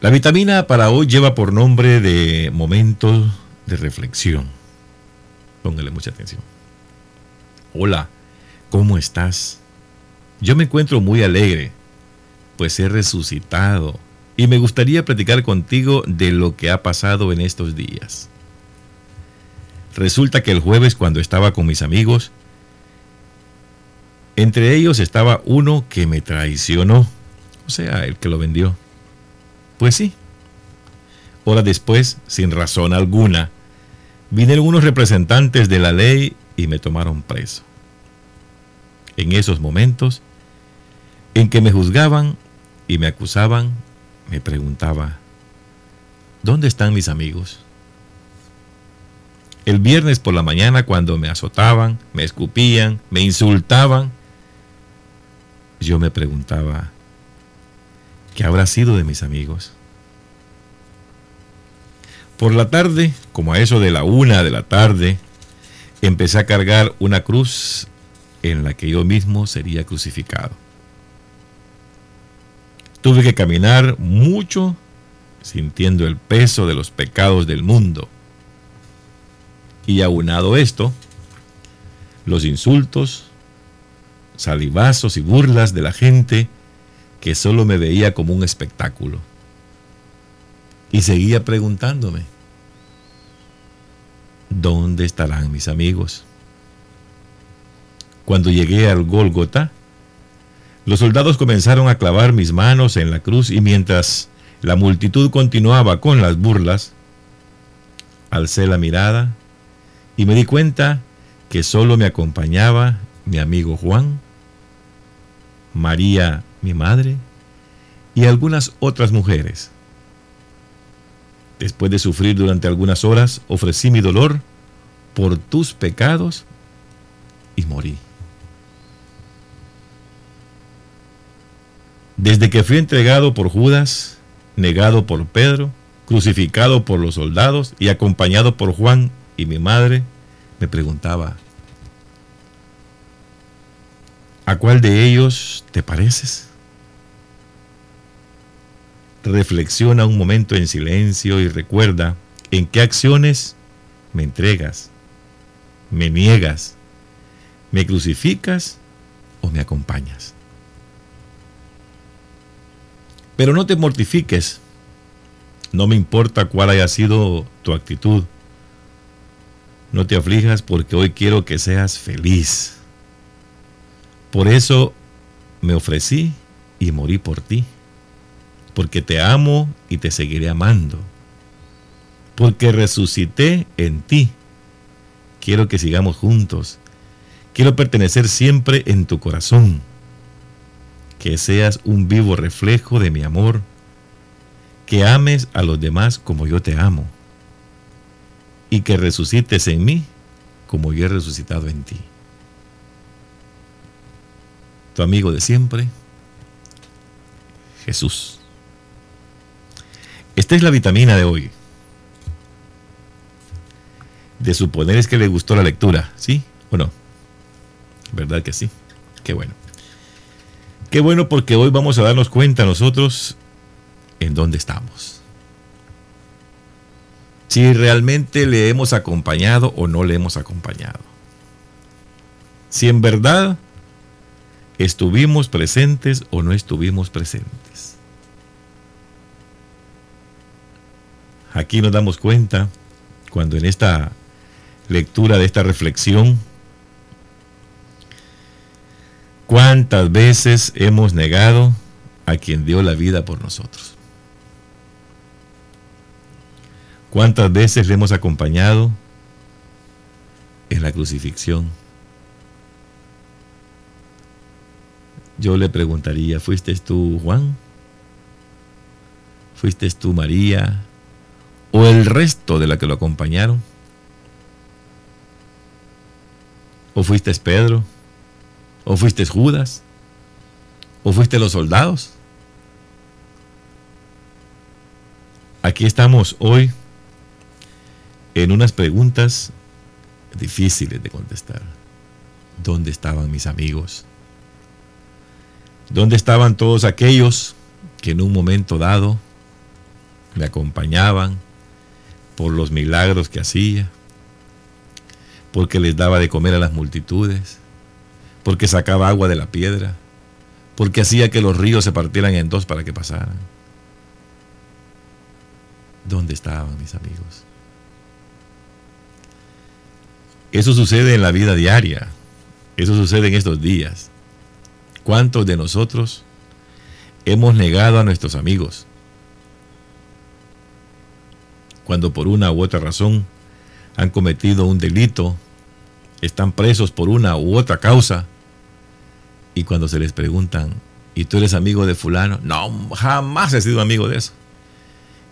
La vitamina para hoy lleva por nombre de momento de reflexión. Póngale mucha atención. Hola, ¿cómo estás? Yo me encuentro muy alegre, pues he resucitado y me gustaría platicar contigo de lo que ha pasado en estos días. Resulta que el jueves cuando estaba con mis amigos, entre ellos estaba uno que me traicionó, o sea, el que lo vendió. Pues sí. Horas después, sin razón alguna, vinieron unos representantes de la ley y me tomaron preso. En esos momentos en que me juzgaban y me acusaban, me preguntaba, ¿dónde están mis amigos? El viernes por la mañana cuando me azotaban, me escupían, me insultaban, yo me preguntaba, ¿qué habrá sido de mis amigos? Por la tarde, como a eso de la una de la tarde, empecé a cargar una cruz en la que yo mismo sería crucificado. Tuve que caminar mucho sintiendo el peso de los pecados del mundo. Y aunado esto, los insultos, salivazos y burlas de la gente que solo me veía como un espectáculo. Y seguía preguntándome, ¿dónde estarán mis amigos? Cuando llegué al Gólgota, los soldados comenzaron a clavar mis manos en la cruz y mientras la multitud continuaba con las burlas, alcé la mirada y me di cuenta que solo me acompañaba mi amigo Juan María, mi madre, y algunas otras mujeres. Después de sufrir durante algunas horas, ofrecí mi dolor por tus pecados y morí. Desde que fui entregado por Judas, negado por Pedro, crucificado por los soldados y acompañado por Juan y mi madre, me preguntaba, ¿A cuál de ellos te pareces? Reflexiona un momento en silencio y recuerda en qué acciones me entregas, me niegas, me crucificas o me acompañas. Pero no te mortifiques, no me importa cuál haya sido tu actitud. No te aflijas porque hoy quiero que seas feliz. Por eso me ofrecí y morí por ti, porque te amo y te seguiré amando, porque resucité en ti. Quiero que sigamos juntos. Quiero pertenecer siempre en tu corazón. Que seas un vivo reflejo de mi amor. Que ames a los demás como yo te amo. Y que resucites en mí como yo he resucitado en ti amigo de siempre, Jesús. Esta es la vitamina de hoy. De suponer es que le gustó la lectura, ¿sí o no? ¿Verdad que sí? Qué bueno. Qué bueno porque hoy vamos a darnos cuenta nosotros en dónde estamos. Si realmente le hemos acompañado o no le hemos acompañado. Si en verdad ¿Estuvimos presentes o no estuvimos presentes? Aquí nos damos cuenta cuando en esta lectura de esta reflexión, cuántas veces hemos negado a quien dio la vida por nosotros. ¿Cuántas veces le hemos acompañado en la crucifixión? yo le preguntaría, ¿fuiste tú Juan? ¿Fuiste tú María? ¿O el resto de la que lo acompañaron? ¿O fuiste Pedro? ¿O fuiste Judas? ¿O fuiste los soldados? Aquí estamos hoy en unas preguntas difíciles de contestar. ¿Dónde estaban mis amigos? ¿Dónde estaban todos aquellos que en un momento dado me acompañaban, por los milagros que hacía, porque les daba de comer a las multitudes, porque sacaba agua de la piedra, porque hacía que los ríos se partieran en dos para que pasaran. ¿Dónde estaban mis amigos? Eso sucede en la vida diaria, eso sucede en estos días. ¿Cuántos de nosotros hemos negado a nuestros amigos? Cuando por una u otra razón han cometido un delito, están presos por una u otra causa, y cuando se les preguntan, ¿y tú eres amigo de fulano? No, jamás he sido amigo de eso.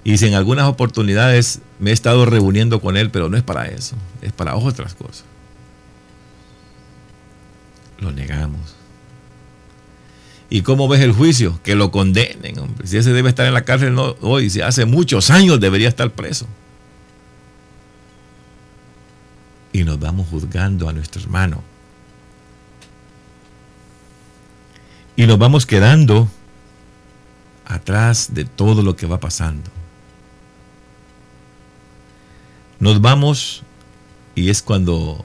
Y si en algunas oportunidades me he estado reuniendo con él, pero no es para eso, es para otras cosas. Lo negamos. ¿Y cómo ves el juicio? Que lo condenen, hombre. Si ese debe estar en la cárcel no, hoy, si hace muchos años debería estar preso. Y nos vamos juzgando a nuestro hermano. Y nos vamos quedando atrás de todo lo que va pasando. Nos vamos y es cuando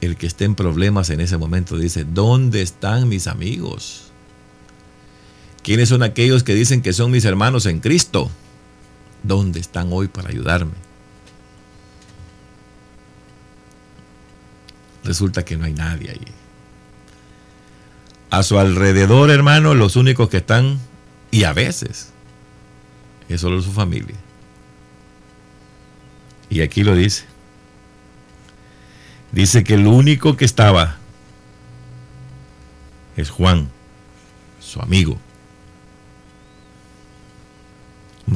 el que esté en problemas en ese momento dice, ¿dónde están mis amigos? ¿Quiénes son aquellos que dicen que son mis hermanos en Cristo? ¿Dónde están hoy para ayudarme? Resulta que no hay nadie allí. A su alrededor, hermano, los únicos que están, y a veces, es solo su familia. Y aquí lo dice. Dice que el único que estaba es Juan, su amigo.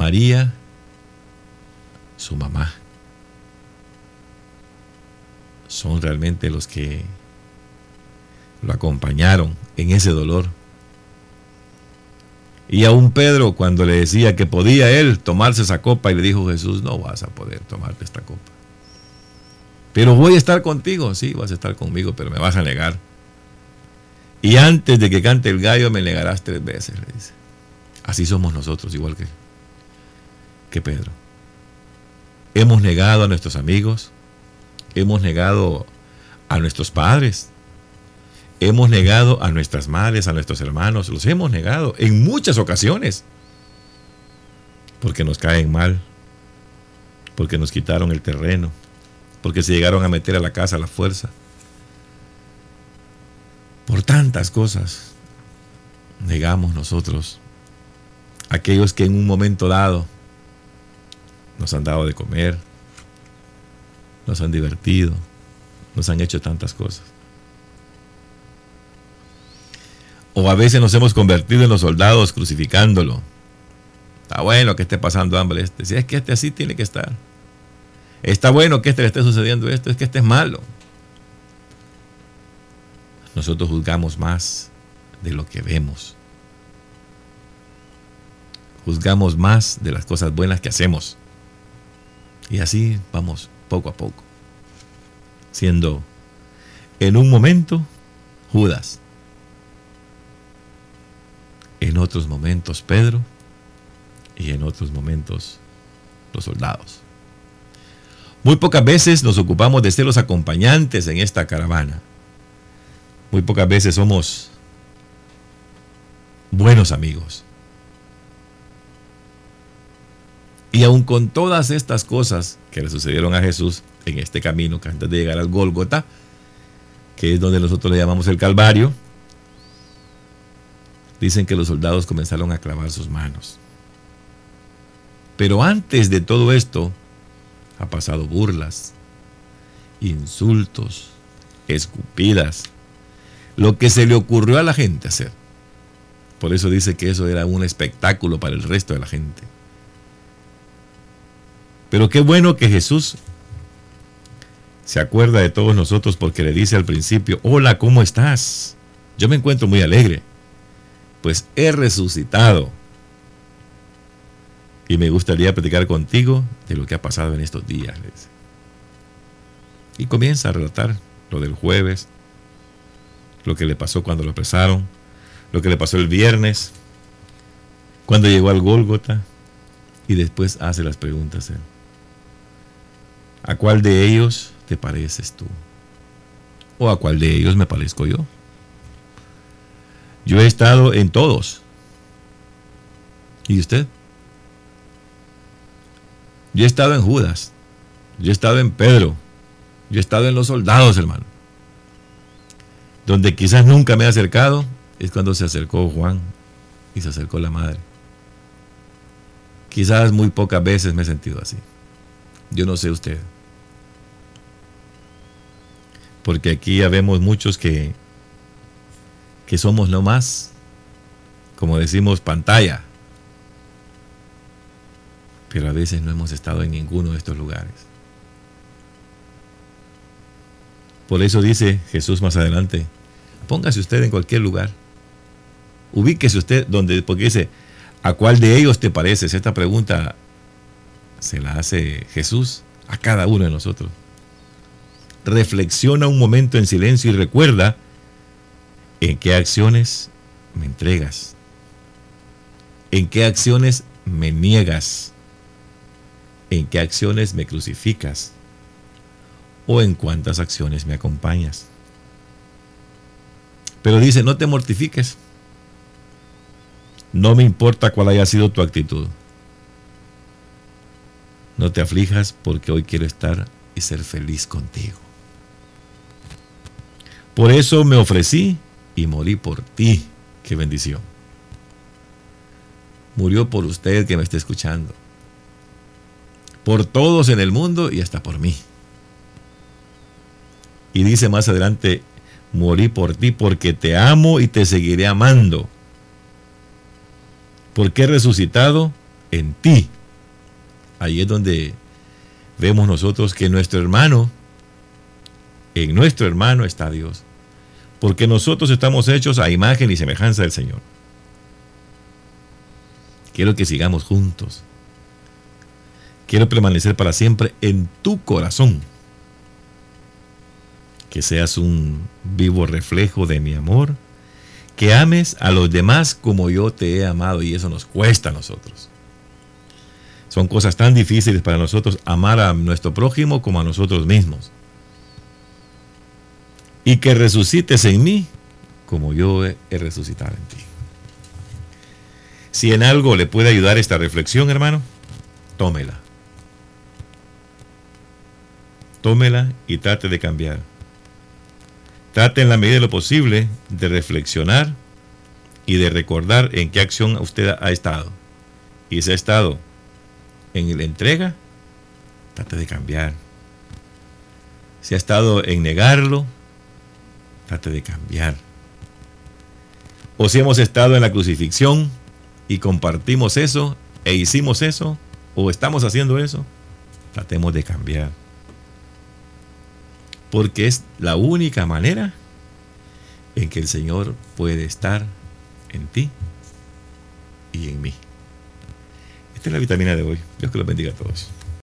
María, su mamá, son realmente los que lo acompañaron en ese dolor. Y aún Pedro, cuando le decía que podía él tomarse esa copa, y le dijo Jesús, no vas a poder tomarte esta copa. Pero voy a estar contigo, sí, vas a estar conmigo, pero me vas a negar. Y antes de que cante el gallo me negarás tres veces, le dice. Así somos nosotros, igual que que Pedro. Hemos negado a nuestros amigos, hemos negado a nuestros padres, hemos negado a nuestras madres, a nuestros hermanos, los hemos negado en muchas ocasiones, porque nos caen mal, porque nos quitaron el terreno, porque se llegaron a meter a la casa a la fuerza, por tantas cosas negamos nosotros aquellos que en un momento dado nos han dado de comer, nos han divertido, nos han hecho tantas cosas. O a veces nos hemos convertido en los soldados crucificándolo. Está bueno que esté pasando hambre este. Si es que este así tiene que estar. Está bueno que este le esté sucediendo esto. Es que este es malo. Nosotros juzgamos más de lo que vemos. Juzgamos más de las cosas buenas que hacemos. Y así vamos poco a poco, siendo en un momento Judas, en otros momentos Pedro y en otros momentos los soldados. Muy pocas veces nos ocupamos de ser los acompañantes en esta caravana. Muy pocas veces somos buenos amigos. Y aun con todas estas cosas que le sucedieron a Jesús en este camino, que antes de llegar al Gólgota, que es donde nosotros le llamamos el Calvario, dicen que los soldados comenzaron a clavar sus manos. Pero antes de todo esto, ha pasado burlas, insultos, escupidas, lo que se le ocurrió a la gente hacer. Por eso dice que eso era un espectáculo para el resto de la gente. Pero qué bueno que Jesús se acuerda de todos nosotros porque le dice al principio, hola, ¿cómo estás? Yo me encuentro muy alegre, pues he resucitado. Y me gustaría platicar contigo de lo que ha pasado en estos días. Y comienza a relatar lo del jueves, lo que le pasó cuando lo apresaron, lo que le pasó el viernes, cuando llegó al Gólgota, Y después hace las preguntas él. ¿A cuál de ellos te pareces tú? ¿O a cuál de ellos me parezco yo? Yo he estado en todos. ¿Y usted? Yo he estado en Judas. Yo he estado en Pedro. Yo he estado en los soldados, hermano. Donde quizás nunca me he acercado es cuando se acercó Juan y se acercó la madre. Quizás muy pocas veces me he sentido así. Yo no sé usted. Porque aquí ya vemos muchos que, que somos no más, como decimos, pantalla. Pero a veces no hemos estado en ninguno de estos lugares. Por eso dice Jesús más adelante, póngase usted en cualquier lugar. Ubíquese usted donde, porque dice, ¿a cuál de ellos te pareces? Esta pregunta se la hace Jesús a cada uno de nosotros. Reflexiona un momento en silencio y recuerda en qué acciones me entregas, en qué acciones me niegas, en qué acciones me crucificas o en cuántas acciones me acompañas. Pero dice, no te mortifiques. No me importa cuál haya sido tu actitud. No te aflijas porque hoy quiero estar y ser feliz contigo. Por eso me ofrecí y morí por ti. Qué bendición. Murió por usted que me está escuchando. Por todos en el mundo y hasta por mí. Y dice más adelante, morí por ti porque te amo y te seguiré amando. Porque he resucitado en ti. Ahí es donde vemos nosotros que nuestro hermano, en nuestro hermano está Dios. Porque nosotros estamos hechos a imagen y semejanza del Señor. Quiero que sigamos juntos. Quiero permanecer para siempre en tu corazón que seas un vivo reflejo de mi amor, que ames a los demás como yo te he amado y eso nos cuesta a nosotros. Son cosas tan difíciles para nosotros amar a nuestro prójimo como a nosotros mismos. Y que resucites en mí como yo he resucitado en ti. Si en algo le puede ayudar esta reflexión, hermano, tómela. Tómela y trate de cambiar. Trate en la medida de lo posible de reflexionar y de recordar en qué acción usted ha estado. Y si ha estado en la entrega, trate de cambiar. Si ha estado en negarlo, trate de cambiar. O si hemos estado en la crucifixión y compartimos eso e hicimos eso, o estamos haciendo eso, tratemos de cambiar porque es la única manera en que el Señor puede estar en ti y en mí. Esta es la vitamina de hoy. Dios que los bendiga a todos.